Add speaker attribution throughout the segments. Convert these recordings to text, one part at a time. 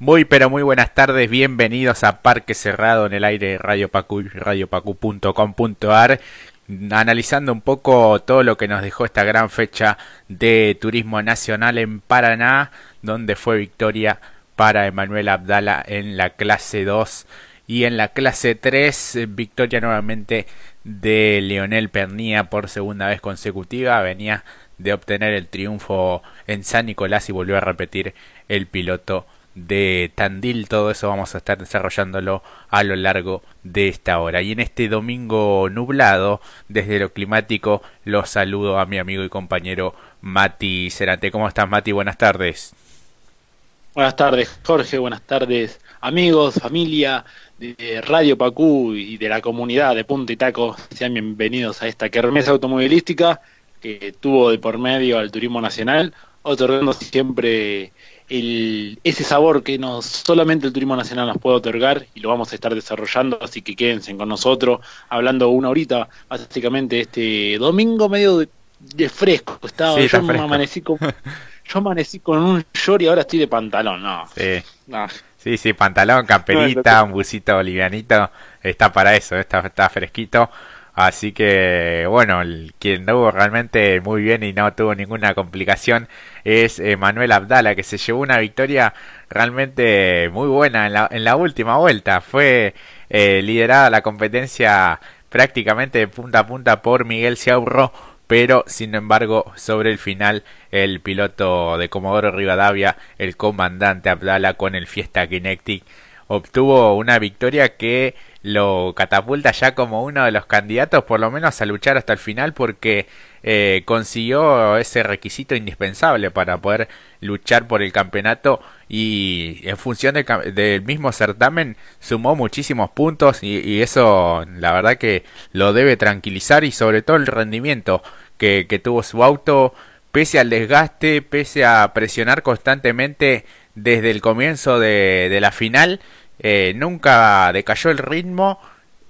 Speaker 1: Muy pero muy buenas tardes, bienvenidos a Parque Cerrado en el aire de Radio Pacu radiopacu.com.ar analizando un poco todo lo que nos dejó esta gran fecha de turismo nacional en Paraná, donde fue victoria para Emanuel Abdala en la clase 2 y en la clase 3 victoria nuevamente de Leonel Pernía por segunda vez consecutiva, venía de obtener el triunfo en San Nicolás y volvió a repetir el piloto de Tandil. Todo eso vamos a estar desarrollándolo a lo largo de esta hora. Y en este domingo nublado, desde lo climático, los saludo a mi amigo y compañero Mati Cerante. ¿Cómo estás, Mati? Buenas tardes.
Speaker 2: Buenas tardes, Jorge. Buenas tardes, amigos, familia de Radio Pacú y de la comunidad de Punta y Taco. Sean bienvenidos a esta kermesa automovilística que tuvo de por medio al turismo nacional, otorgando siempre el, ese sabor que nos solamente el turismo nacional nos puede otorgar y lo vamos a estar desarrollando, así que quédense con nosotros, hablando una horita, básicamente este domingo medio de, fresco, estaba, yo amanecí con yo amanecí con un short y ahora estoy de pantalón, no.
Speaker 1: Sí. Sí, pantalón, camperita, un busito livianito, está para eso, está, está fresquito. Así que, bueno, el, quien anduvo realmente muy bien y no tuvo ninguna complicación es eh, Manuel Abdala, que se llevó una victoria realmente muy buena en la, en la última vuelta. Fue eh, liderada la competencia prácticamente de punta a punta por Miguel Ciaurro, pero sin embargo sobre el final el piloto de Comodoro Rivadavia, el comandante Abdala con el Fiesta Kinetic, obtuvo una victoria que lo catapulta ya como uno de los candidatos por lo menos a luchar hasta el final porque eh, consiguió ese requisito indispensable para poder luchar por el campeonato y en función del mismo certamen sumó muchísimos puntos y, eso la verdad que lo debe tranquilizar y sobre todo el rendimiento que, tuvo su auto pese al desgaste, pese a presionar constantemente desde el comienzo de la final eh, nunca decayó el ritmo,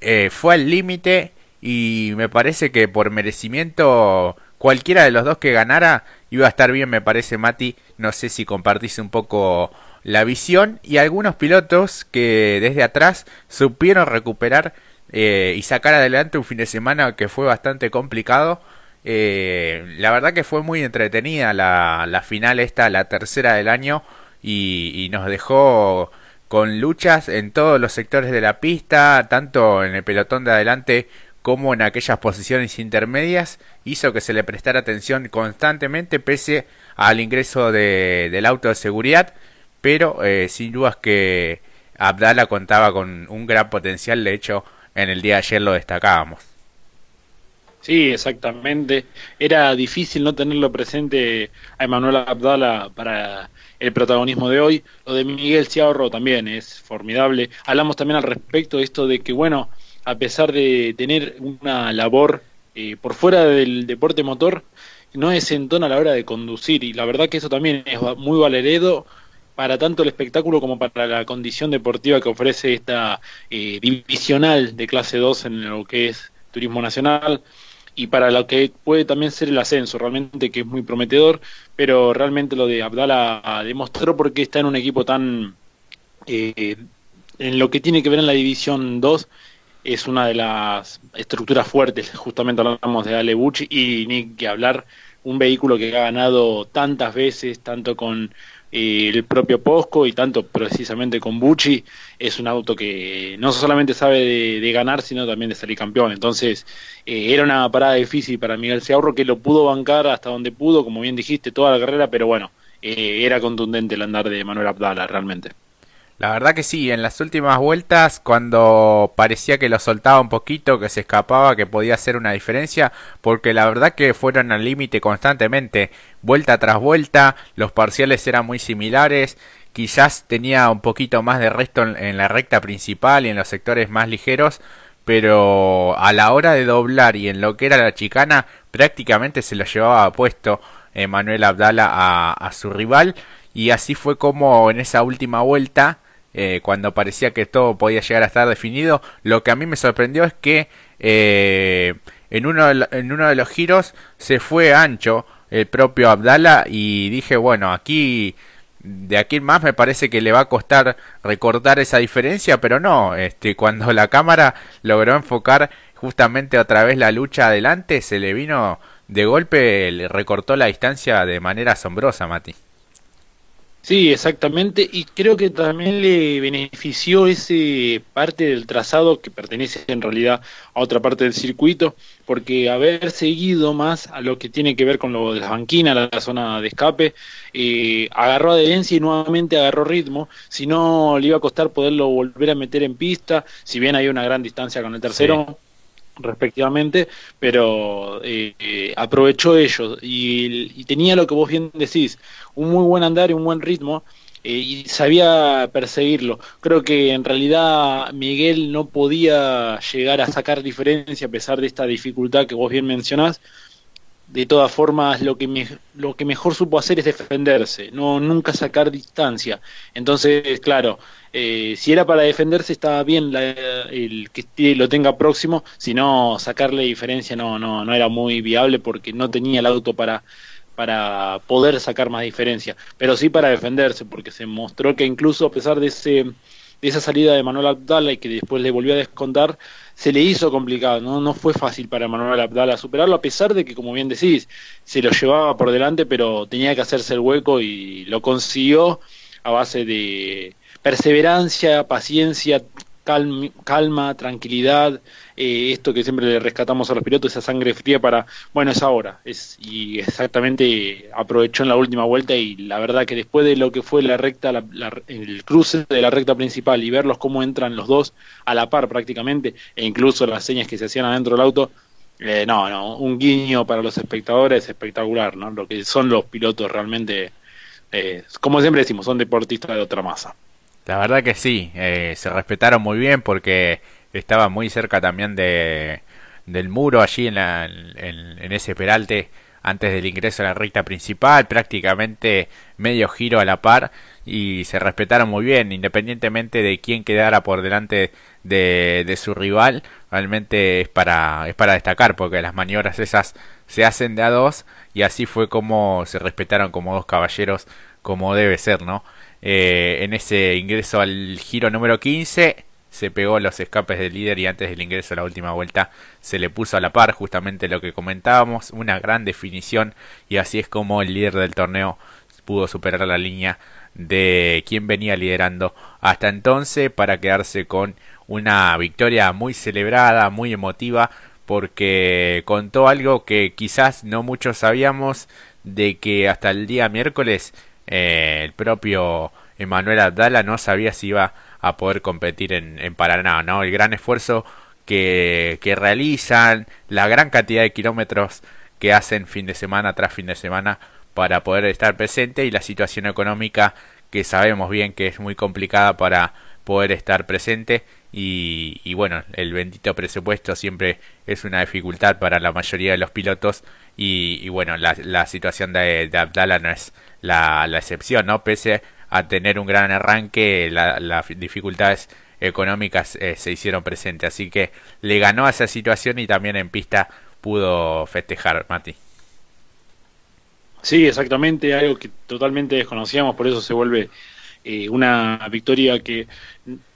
Speaker 1: eh, fue al límite y me parece que por merecimiento cualquiera de los dos que ganara iba a estar bien, me parece Mati, no sé si compartís un poco la visión y algunos pilotos que desde atrás supieron recuperar eh, y sacar adelante un fin de semana que fue bastante complicado. la verdad que fue muy entretenida la, final esta, la tercera del año y nos dejó con luchas en todos los sectores de la pista, tanto en el pelotón de adelante como en aquellas posiciones intermedias, hizo que se le prestara atención constantemente pese al ingreso de, del auto de seguridad, pero eh, sin dudas que Abdala contaba con un gran potencial, de hecho en el día de ayer lo destacábamos.
Speaker 2: Sí, exactamente. Era difícil no tenerlo presente a Emanuel Abdala para el protagonismo de hoy. Lo de Miguel Ciarro también es formidable. Hablamos también al respecto de esto de que, bueno, a pesar de tener una labor eh, por fuera del deporte motor, no es entona a la hora de conducir. Y la verdad que eso también es muy valeredo para tanto el espectáculo como para la condición deportiva que ofrece esta eh, divisional de clase 2 en lo que es turismo nacional y para lo que puede también ser el ascenso, realmente que es muy prometedor, pero realmente lo de Abdala demostró por qué está en un equipo tan... Eh, en lo que tiene que ver en la División 2 es una de las estructuras fuertes, justamente hablamos de Ale Bucci y ni que hablar, un vehículo que ha ganado tantas veces, tanto con el propio Posco y tanto precisamente con Bucci es un auto que no solamente sabe de, ganar sino también de salir campeón. Entonces eh, era una parada difícil para Miguel Seahorro que lo pudo bancar hasta donde pudo como bien dijiste toda la carrera pero bueno eh, era contundente el andar de Manuel Abdala realmente
Speaker 1: la verdad que sí, en las últimas vueltas, cuando parecía que lo soltaba un poquito, que se escapaba, que podía hacer una diferencia, porque la verdad que fueron al límite constantemente, vuelta tras vuelta, los parciales eran muy similares, quizás tenía un poquito más de resto en, la recta principal y en los sectores más ligeros, pero a la hora de doblar y en lo que era la chicana, prácticamente se lo llevaba puesto Manuel Abdala a, su rival, y así fue como en esa última vuelta eh, cuando parecía que todo podía llegar a estar definido. Lo que a mí me sorprendió es que eh, en, uno de, en uno de los giros se fue ancho el propio Abdala y dije, bueno, aquí de aquí en más me parece que le va a costar recortar esa diferencia, pero no, este, cuando la cámara logró enfocar justamente otra vez la lucha adelante, se le vino de golpe, le recortó la distancia de manera asombrosa, Mati.
Speaker 2: Sí, exactamente, y creo que también le benefició ese parte del trazado que pertenece en realidad a otra parte del circuito, porque haber seguido más a lo que tiene que ver con lo de las banquinas, la, zona de escape, eh, agarró adherencia y nuevamente agarró ritmo, si no le iba a costar poderlo volver a meter en pista, si bien hay una gran distancia con el tercero respectivamente, pero eh, eh, aprovechó ello y, tenía lo que vos bien decís, un muy buen andar y un buen ritmo eh, y sabía perseguirlo. Creo que en realidad Miguel no podía llegar a sacar diferencia a pesar de esta dificultad que vos bien mencionás. De todas formas, lo que, lo que mejor supo hacer es defenderse, no nunca sacar distancia. Entonces, claro, eh, si era para defenderse estaba bien el que lo tenga próximo, si no sacarle diferencia no, no, no era muy viable porque no tenía el auto para, para poder sacar más diferencia, pero sí para defenderse porque se mostró que incluso a pesar de ese de esa salida de Manuel Abdala y que después le volvió a descontar, se le hizo complicado, no, no fue fácil para Manuel Abdala superarlo, a pesar de que, como bien decís, se lo llevaba por delante, pero tenía que hacerse el hueco y lo consiguió a base de, perseverancia, paciencia, calma, tranquilidad, eh, esto que siempre le rescatamos a los pilotos, esa sangre fría para, bueno, es ahora, es, y exactamente aprovechó en la última vuelta y la verdad que después de lo que fue la recta, el cruce de la recta principal y verlos cómo entran los dos a la par prácticamente, e incluso las señas que se hacían adentro del auto, eh, no, no, un guiño para los espectadores espectacular, ¿no? Lo que son los pilotos realmente, eh, como siempre decimos, son deportistas de otra masa.
Speaker 1: La verdad que sí, eh, se respetaron muy bien porque estaba muy cerca también de, del muro allí en, la, en, ese peralte antes del ingreso a la recta principal, prácticamente medio giro a la par y se respetaron muy bien, independientemente de quién quedara por delante de, de, su rival, realmente es para, es para destacar porque las maniobras esas se hacen de a dos y así fue como se respetaron como dos caballeros como debe ser, ¿no? Eh, en ese ingreso al giro número 15 se pegó los escapes del líder y antes del ingreso a la última vuelta se le puso a la par justamente lo que comentábamos, una gran definición y así es como el líder del torneo pudo superar la línea de quien venía liderando hasta entonces para quedarse con una victoria muy celebrada, muy emotiva porque contó algo que quizás no muchos sabíamos de que hasta el día miércoles eh, el propio Emanuel Abdala no sabía si iba a poder competir en, Paraná, ¿no? El gran esfuerzo que, que realizan, la gran cantidad de kilómetros que hacen fin de semana tras fin de semana para poder estar presente y la situación económica que sabemos bien que es muy complicada para poder estar presente y, y, bueno, el bendito presupuesto siempre es una dificultad para la mayoría de los pilotos y, y bueno, la, la situación de, de Abdala no es la, la excepción, ¿no? Pese a tener un gran arranque, las dificultades económicas eh, se hicieron presentes. Así que le ganó a esa situación y también en pista pudo festejar, Mati.
Speaker 2: Sí, exactamente, algo que totalmente desconocíamos, por eso se vuelve eh, una victoria que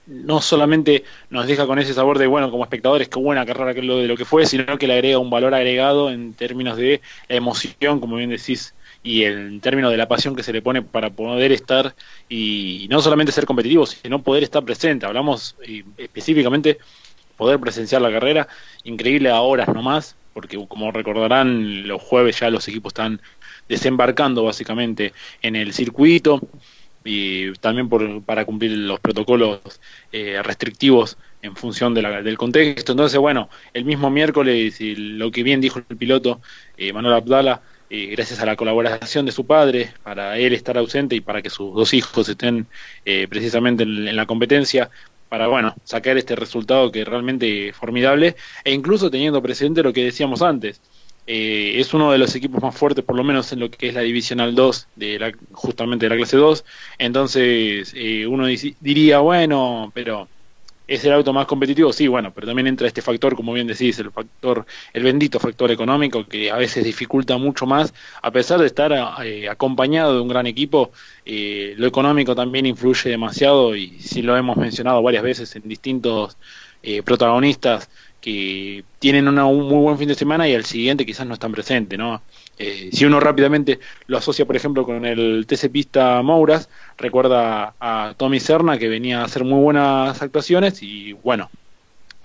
Speaker 2: no solamente nos deja con ese sabor de, bueno, como espectadores, qué buena carrera que lo de lo que fue, sino que le agrega un valor agregado en términos de emoción, como bien decís, y en términos de la pasión que se le pone para poder estar y no solamente ser competitivo, sino poder estar presente. Hablamos específicamente poder presenciar la carrera, increíble a horas nomás, porque como recordarán, los jueves ya los equipos están desembarcando básicamente en el circuito y también por, para cumplir los protocolos eh, restrictivos en función de la, del contexto. Entonces, bueno, el mismo miércoles, y lo que bien dijo el piloto eh, Manuel Abdala, gracias a la colaboración de su padre, para él estar ausente y para que sus dos hijos estén eh, precisamente en, la competencia, para bueno, sacar este resultado que realmente formidable, e incluso teniendo presente lo que decíamos antes. Eh, es uno de los equipos más fuertes, por lo menos en lo que es la Divisional 2, de la, justamente de la clase 2. Entonces, eh, uno diría, bueno, pero es el auto más competitivo, sí, bueno, pero también entra este factor, como bien decís, el factor, el bendito factor económico que a veces dificulta mucho más, a pesar de estar eh, acompañado de un gran equipo, eh, lo económico también influye demasiado y si lo hemos mencionado varias veces en distintos eh, protagonistas que tienen un muy buen fin de semana y al siguiente quizás no están presentes, ¿no? Eh, si uno rápidamente lo asocia, por ejemplo, con el TC Pista Mouras, recuerda a Tommy Serna que venía a hacer muy buenas actuaciones y bueno,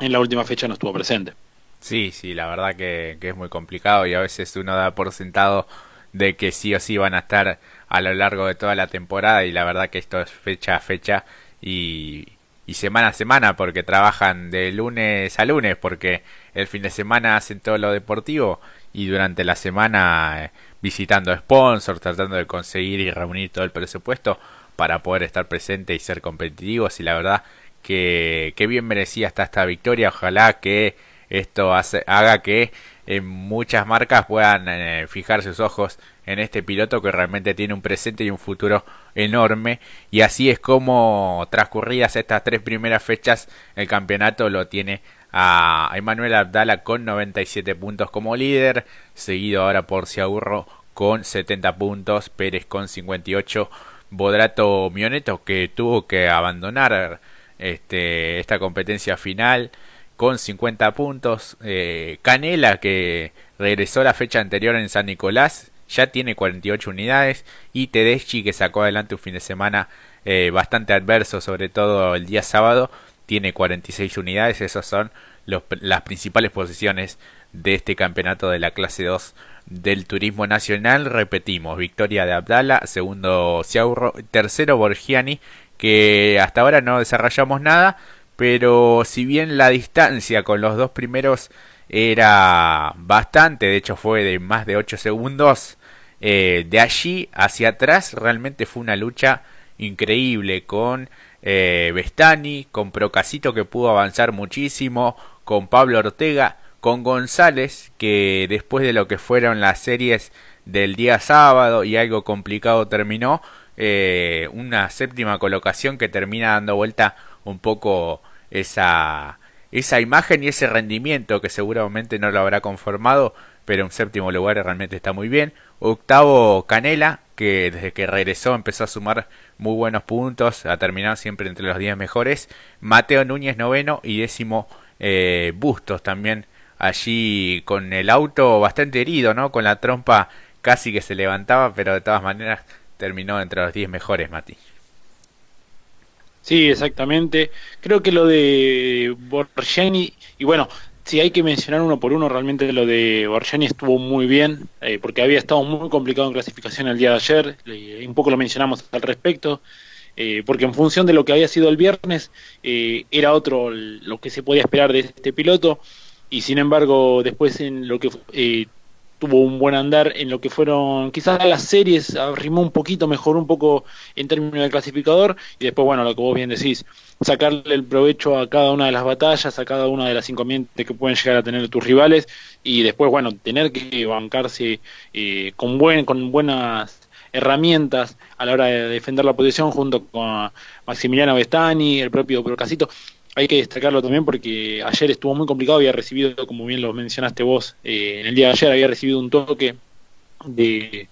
Speaker 2: en la última fecha no estuvo presente.
Speaker 1: Sí, sí, la verdad que es muy complicado y a veces uno da por sentado de que sí o sí van a estar a lo largo de toda la temporada y la verdad que esto es fecha a fecha y, y semana a semana porque trabajan de lunes a lunes porque el fin de semana hacen todo lo deportivo y durante la semana eh, visitando sponsors, tratando de conseguir y reunir todo el presupuesto para poder estar presente y ser competitivos y la verdad que, que bien merecía hasta esta victoria. Ojalá que esto haga que en muchas marcas puedan eh, fijar sus ojos en este piloto que realmente tiene un presente y un futuro enorme y así es como transcurridas estas tres primeras fechas el campeonato lo tiene a Emanuel Abdala con 97 puntos como líder seguido ahora por Ciaurro con 70 puntos Pérez con 58 Bodrato Mioneto que tuvo que abandonar este, esta competencia final con 50 puntos. Eh, Canela, que regresó la fecha anterior en San Nicolás, ya tiene 48 unidades. Y Tedeschi, que sacó adelante un fin de semana eh, bastante adverso, sobre todo el día sábado, tiene 46 unidades. Esas son las principales posiciones de este campeonato de la clase 2 del turismo nacional. Repetimos, victoria de Abdala, segundo Ciaurro, tercero Borgiani, que hasta ahora no desarrollamos nada pero si bien la distancia con los dos primeros era bastante, de hecho fue de más de 8 segundos, eh, de allí hacia atrás realmente fue una lucha increíble con eh, Bestani, con Procasito que pudo avanzar muchísimo, con Pablo Ortega, con González que después de lo que fueron las series del día sábado y algo complicado terminó, eh, una séptima colocación que termina dando vuelta un poco esa, esa imagen y ese rendimiento que seguramente no lo habrá conformado, pero en séptimo lugar realmente está muy bien. Octavo Canela, que desde que regresó empezó a sumar muy buenos puntos, ha terminado siempre entre los 10 mejores. Mateo Núñez noveno y décimo eh, Bustos también allí con el auto bastante herido, ¿no? Con la trompa casi que se levantaba, pero de todas maneras terminó entre los 10 mejores, Mati.
Speaker 2: Sí, exactamente. Creo que lo de Borgiani, y bueno, si hay que mencionar uno por uno, realmente lo de Borgiani estuvo muy bien, eh, porque había estado muy complicado en clasificación el día de ayer, un poco lo mencionamos al respecto, eh, porque en función de lo que había sido el viernes, eh, era otro lo que se podía esperar de este piloto, y sin embargo, después en lo que tuvo un buen andar en lo que fueron quizás las series, arrimó un poquito, mejoró un poco en términos de clasificador y después, bueno, lo que vos bien decís, sacarle el provecho a cada una de las batallas, a cada una de las inconvenientes que pueden llegar a tener tus rivales y después, bueno, tener que bancarse eh, con, buen, con buenas herramientas a la hora de defender la posición junto con Maximiliano Bestani, el propio Procasito hay que destacarlo también porque ayer estuvo muy complicado, había recibido, como bien lo mencionaste vos, eh, en el día de ayer había recibido un toque de...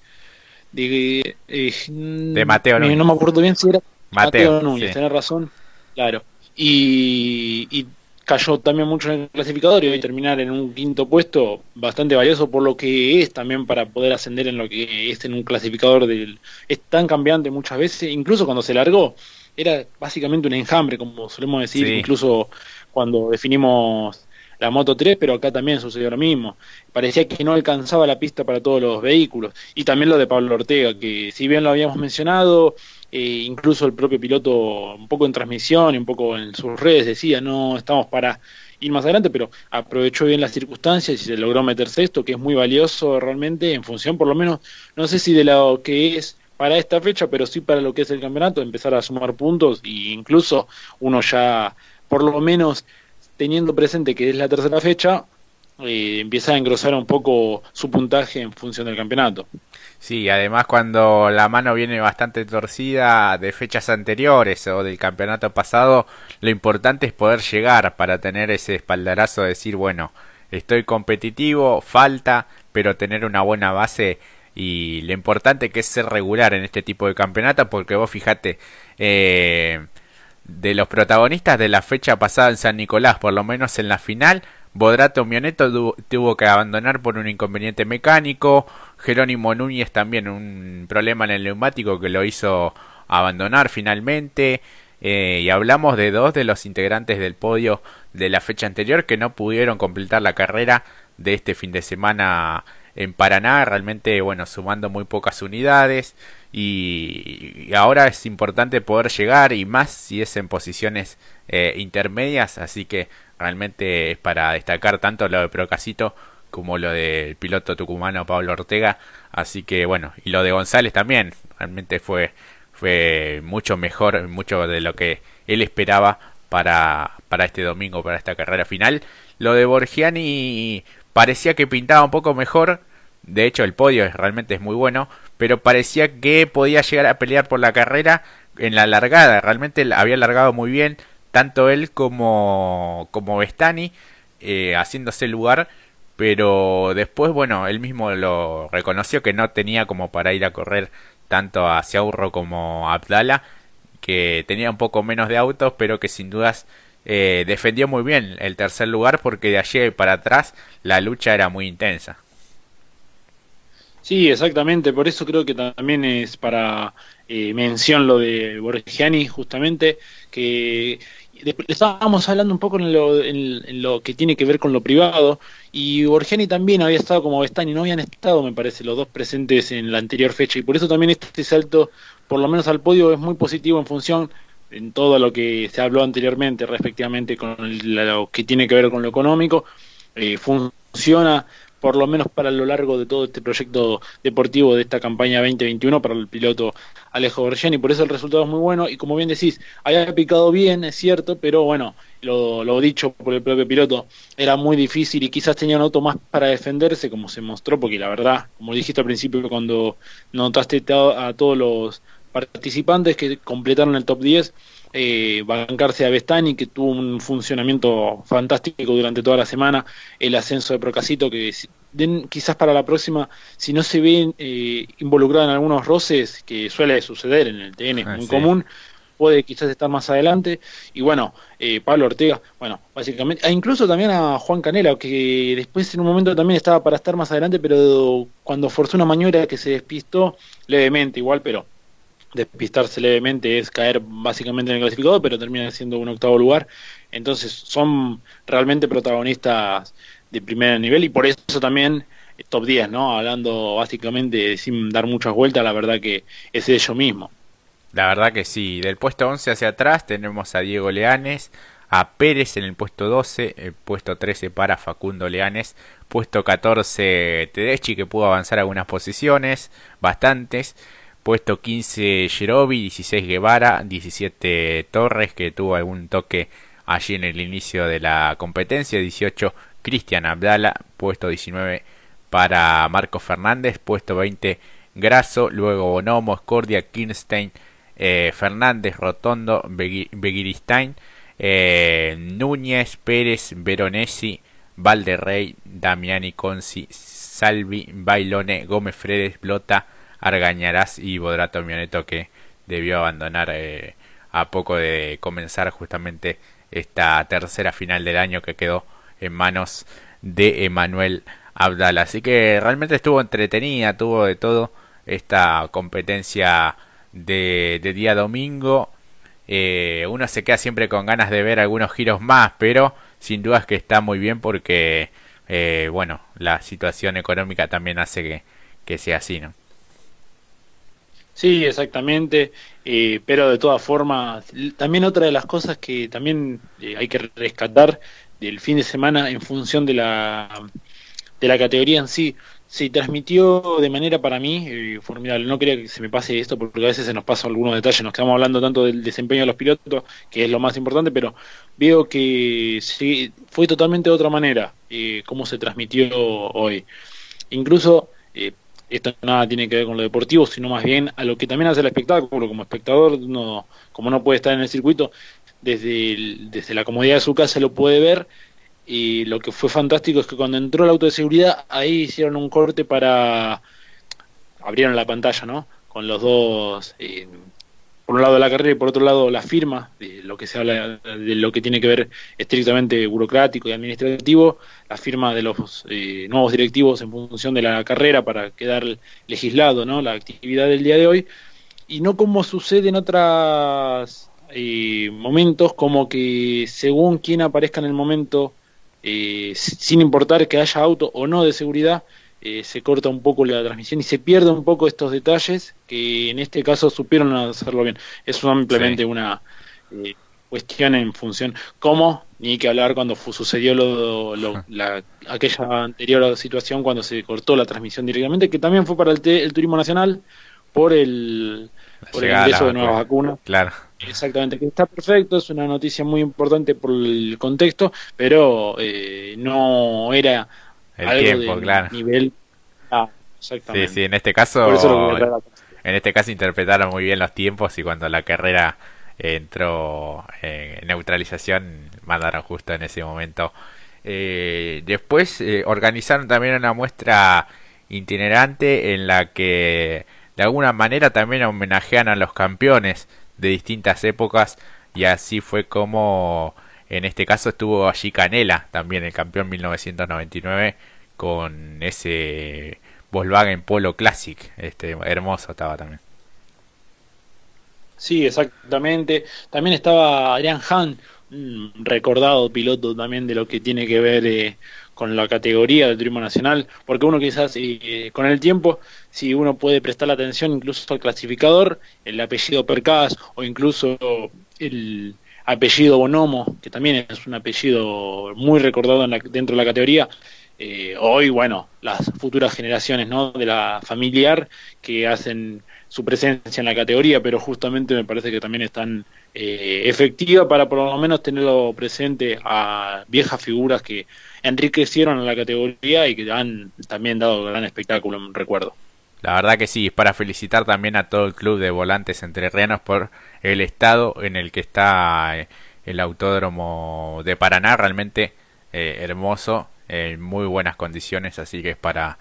Speaker 2: De,
Speaker 1: eh, de Mateo
Speaker 2: Núñez. No me acuerdo bien si era Mateo, Núñez, tenés razón, claro. Y, y, cayó también mucho en el clasificador y hoy terminar en un quinto puesto bastante valioso por lo que es también para poder ascender en lo que es en un clasificador del... Es tan cambiante muchas veces, incluso cuando se largó era básicamente un enjambre, como solemos decir, incluso cuando definimos la Moto 3, pero acá también sucedió lo mismo. Parecía que no alcanzaba la pista para todos los vehículos. Y también lo de Pablo Ortega, que si bien lo habíamos mencionado, eh, incluso el propio piloto un poco en transmisión y un poco en sus redes decía, no estamos para ir más adelante, pero aprovechó bien las circunstancias y se logró meterse esto, que es muy valioso realmente en función por lo menos, no sé si de lo que es para esta fecha, pero sí para lo que es el campeonato, empezar a sumar puntos e incluso uno ya, por lo menos teniendo presente que es la tercera fecha, eh, empieza a engrosar un poco su puntaje en función del campeonato.
Speaker 1: Sí, además cuando la mano viene bastante torcida de fechas anteriores o del campeonato pasado, lo importante es poder llegar para tener ese espaldarazo de decir, bueno, estoy competitivo, falta, pero tener una buena base y lo importante que es ser regular en este tipo de campeonato porque vos fijate eh, de los protagonistas de la fecha pasada en San Nicolás, por lo menos en la final, Bodrato Mioneto tuvo que abandonar por un inconveniente mecánico, Jerónimo Núñez también un problema en el neumático que lo hizo abandonar finalmente, eh, y hablamos de dos de los integrantes del podio de la fecha anterior que no pudieron completar la carrera de este fin de semana en Paraná, realmente bueno, sumando muy pocas unidades y, ahora es importante poder llegar y más si es en posiciones eh, intermedias, así que realmente es para destacar tanto lo de Procasito como lo del piloto tucumano Pablo Ortega, así que bueno, y lo de González también, realmente fue fue mucho mejor, mucho de lo que él esperaba para, para este domingo, para esta carrera final. Lo de Borgiani parecía que pintaba un poco mejor, de hecho el podio realmente es muy bueno, pero parecía que podía llegar a pelear por la carrera en la largada, realmente había largado muy bien, tanto él como, como Bestani, eh, haciéndose lugar, pero después, bueno, él mismo lo reconoció que no tenía como para ir a correr tanto a Ciaurro como a Abdala, que tenía un poco menos de autos, pero que sin dudas eh, defendió muy bien el tercer lugar porque de allí para atrás la lucha era muy intensa.
Speaker 2: Sí, exactamente, por eso creo que también es para eh, mención lo de Borgiani, justamente, que estábamos hablando un poco en lo, en, lo, que tiene que ver con lo privado y Borgiani también había estado como Bestani, no habían estado, me parece, los dos presentes en la anterior fecha y por eso también este salto, por lo menos al podio, es muy positivo en función en todo lo que se habló anteriormente respectivamente con lo que tiene que ver con lo económico. Eh, funciona por lo menos para lo largo de todo este proyecto deportivo de esta campaña 2021 para el piloto Alejo y por eso el resultado es muy bueno y como bien decís, había picado bien, es cierto, pero bueno, lo, lo dicho por el propio piloto, era muy difícil y quizás tenía un auto más para defenderse, como se mostró, porque la verdad, como dijiste al principio cuando notaste a todos los participantes que completaron el top 10, eh, bancarse a Bestani, que tuvo un funcionamiento fantástico durante toda la semana, el ascenso de Procasito, que quizás para la próxima, si no se ve eh, involucrado en algunos roces, que suele suceder en el TN, ah, muy común, puede quizás estar más adelante. Y bueno, eh, Pablo Ortega, bueno, básicamente, e incluso también a Juan Canela, que después en un momento también estaba para estar más adelante, pero cuando forzó una maniobra que se despistó levemente, igual, pero despistarse levemente es caer básicamente en el clasificado, pero termina siendo un octavo lugar. Entonces son realmente protagonistas de primer nivel y por eso también top 10, ¿no? Hablando básicamente sin dar muchas vueltas, la verdad que es ello mismo.
Speaker 1: La verdad que sí, del puesto 11 hacia atrás tenemos a Diego Leanes, a Pérez en el puesto 12, el puesto 13 para Facundo Leanes, puesto 14 Tedeschi que pudo avanzar algunas posiciones, bastantes, Puesto 15 Jerobi, 16 Guevara, 17 Torres que tuvo algún toque allí en el inicio de la competencia, 18 Cristian Abdala, puesto 19 para Marco Fernández, puesto 20 Graso, luego Bonomo, Scordia, Kinstein, eh, Fernández, Rotondo, Begiristain, eh, Núñez, Pérez, Veronesi, Valderrey, Damiani Consi, Salvi, Bailone, Gómez Fredes, Blota, Argañarás y Bodrato Mioneto que debió abandonar eh, a poco de comenzar justamente esta tercera final del año que quedó en manos de Emanuel Abdala. Así que realmente estuvo entretenida, tuvo de todo esta competencia de, día domingo. Eh, uno se queda siempre con ganas de ver algunos giros más, pero sin dudas que está muy bien porque, eh, bueno, la situación económica también hace que, que sea así, ¿no?
Speaker 2: Sí, exactamente, eh, pero de todas formas, también otra de las cosas que también eh, hay que rescatar del fin de semana en función de la, de la categoría en sí, se transmitió de manera para mí eh, formidable. No quería que se me pase esto porque a veces se nos pasan algunos detalles, nos quedamos hablando tanto del desempeño de los pilotos, que es lo más importante, pero veo que fue totalmente de otra manera eh, cómo se transmitió hoy. Incluso, eh, esto nada tiene que ver con lo deportivo, sino más bien a lo que también hace el espectáculo. Como espectador, no, como no puede estar en el circuito, desde, desde la comodidad de su casa lo puede ver y lo que fue fantástico es que cuando entró el auto de seguridad, ahí hicieron un corte para. abrieron la pantalla, ¿no? Con los dos. Eh, por un lado la carrera y por otro lado la firma, de lo que se habla de lo que tiene que ver estrictamente burocrático y administrativo, la firma de los eh, nuevos directivos en función de la carrera para quedar legislado, ¿no? La actividad del día de hoy. Y no como sucede en otros eh, momentos, como que según quien aparezca en el momento eh, sin importar que haya auto o no de seguridad, eh, se corta un poco la transmisión y se pierde un poco estos detalles que en este caso supieron hacerlo bien. Es simplemente una eh, cuestión en función cómo, ni que hablar cuando sucedió lo, la, aquella anterior situación cuando se cortó la transmisión directamente, que también fue para el, el turismo nacional por el, por el ingreso de nuevas vacunas.
Speaker 1: Claro.
Speaker 2: Exactamente, que está perfecto, es una noticia muy importante por el contexto, pero eh, no era
Speaker 1: el algo tiempo, claro.
Speaker 2: nivel.
Speaker 1: Ah, exactamente. Sí, sí, en este caso, en este caso interpretaron muy bien los tiempos y cuando la carrera entró en neutralización mandaron justo en ese momento. Eh, después eh, organizaron también una muestra itinerante en la que de alguna manera también homenajean a los campeones de distintas épocas y así fue como en este caso estuvo allí Canela, también el campeón 1999 con ese Volkswagen Polo Classic, este hermoso estaba también.
Speaker 2: Sí, exactamente. También estaba Adrián Han, un recordado piloto también de lo que tiene que ver eh, con la categoría del turismo nacional, porque uno quizás eh, con el tiempo, si uno puede prestar la atención incluso al clasificador, el apellido Percas o incluso el apellido Bonomo, que también es un apellido muy recordado dentro de la categoría, eh, hoy, bueno, las futuras generaciones ¿no? de la familiar que hacen su presencia en la categoría, pero justamente me parece que también están eh, efectivas para por lo menos tenerlo presente a viejas figuras que enriquecieron la categoría y que han también dado gran espectáculo, recuerdo.
Speaker 1: La verdad que sí, es para felicitar también a todo el club de volantes entrerrianos por el estado en el que está eh, el autódromo de Paraná, realmente eh, hermoso, en muy buenas condiciones, así que es para,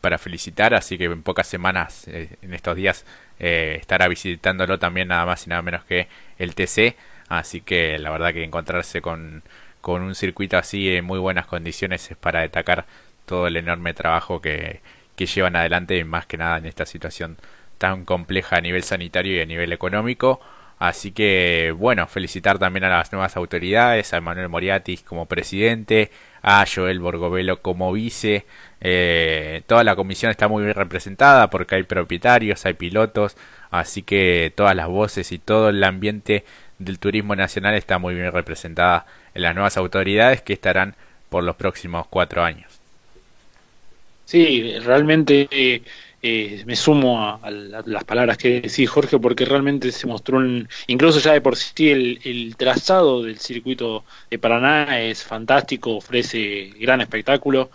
Speaker 1: para felicitar, así que en pocas semanas, eh, en estos días, estará visitándolo también nada más y nada menos que el TC, así que la verdad que encontrarse con con un circuito así en muy buenas condiciones es para destacar todo el enorme trabajo que, que llevan adelante, más que nada en esta situación tan compleja a nivel sanitario y a nivel económico. Así que, bueno, felicitar también a las nuevas autoridades, a Manuel Moriatis como presidente, a Joel Borgovelo como vice. Eh, toda la comisión está muy bien representada porque hay propietarios, hay pilotos, así que todas las voces y todo el ambiente del turismo nacional está muy bien representada en las nuevas autoridades que estarán por los próximos cuatro años.
Speaker 2: Sí, realmente eh, me sumo a, las palabras que decís, Jorge, porque realmente se mostró, un, incluso ya de por sí, el, trazado del circuito de Paraná es fantástico, ofrece gran espectáculo.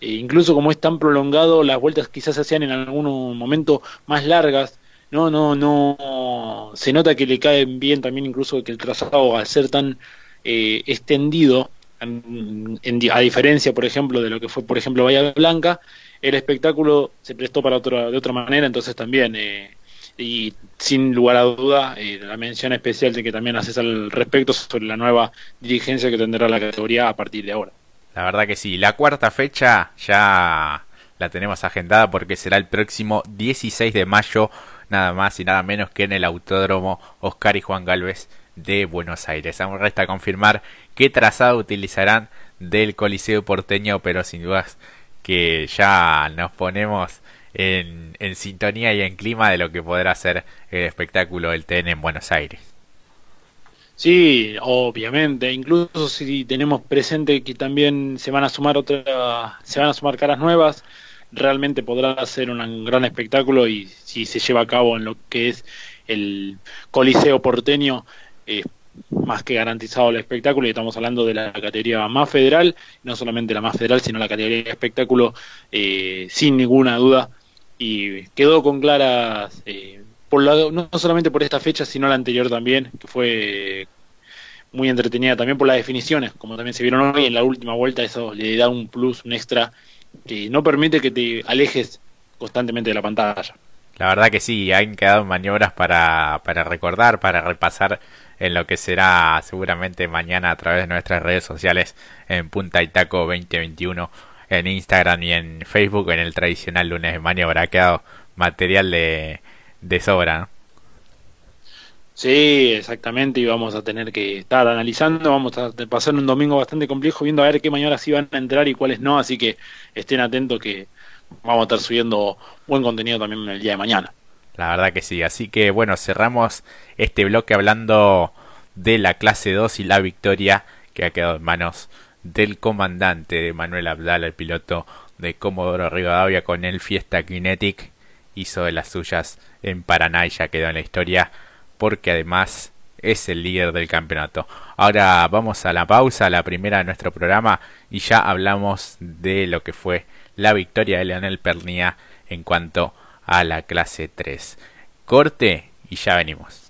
Speaker 2: E incluso como es tan prolongado, las vueltas quizás se hacían en algún momento más largas. No, no, no. Se nota que le caen bien también, incluso que el trazado, al ser tan eh, extendido, a diferencia, por ejemplo, de lo que fue, por ejemplo, Bahía Blanca, el espectáculo se prestó para otra, de otra manera, entonces también, eh, y sin lugar a duda, eh, la mención especial de que también haces al respecto sobre la nueva dirigencia que tendrá la categoría a partir de ahora.
Speaker 1: La verdad que sí, la cuarta fecha ya la tenemos agendada porque será el próximo 16 de mayo, nada más y nada menos que en el Autódromo Oscar y Juan Galvez de Buenos Aires. Aún resta confirmar qué trazado utilizarán del Coliseo porteño, pero sin dudas que ya nos ponemos en, en sintonía y en clima de lo que podrá ser el espectáculo del TN en Buenos Aires.
Speaker 2: Sí, obviamente, incluso si tenemos presente que también se van a sumar otra, se van a sumar caras nuevas, realmente podrá ser un gran espectáculo y si se lleva a cabo en lo que es el Coliseo porteño, eh, más que garantizado el espectáculo y estamos hablando de la categoría más federal, no solamente la más federal, sino la categoría de espectáculo eh, sin ninguna duda y quedó con claras, eh, por no solamente por esta fecha, sino la anterior también, que fue muy entretenida también por las definiciones, como también se vieron hoy en la última vuelta, eso le da un plus, un extra, que no permite que te alejes constantemente de la pantalla.
Speaker 1: La verdad que sí, han quedado maniobras para, para recordar, para repasar en lo que será seguramente mañana a través de nuestras redes sociales en Punta y Taco 2021 en Instagram y en Facebook en el tradicional lunes de maniobra. Ha quedado material de, sobra.
Speaker 2: Sí, exactamente, y vamos a tener que estar analizando, vamos a pasar un domingo bastante complejo viendo a ver qué maniobras sí van a entrar y cuáles no, así que estén atentos que vamos a estar subiendo buen contenido también el día de mañana.
Speaker 1: La verdad que sí. Así que bueno, cerramos este bloque hablando de la clase 2 y la victoria que ha quedado en manos del comandante de Manuel Abdala, el piloto de Comodoro Rivadavia con el Fiesta Kinetic. Hizo de las suyas en Paraná y ya quedó en la historia porque además es el líder del campeonato. Ahora vamos a la pausa, la primera de nuestro programa y ya hablamos de lo que fue la victoria de Leonel Pernía en cuanto a la clase 3. Corte y ya venimos.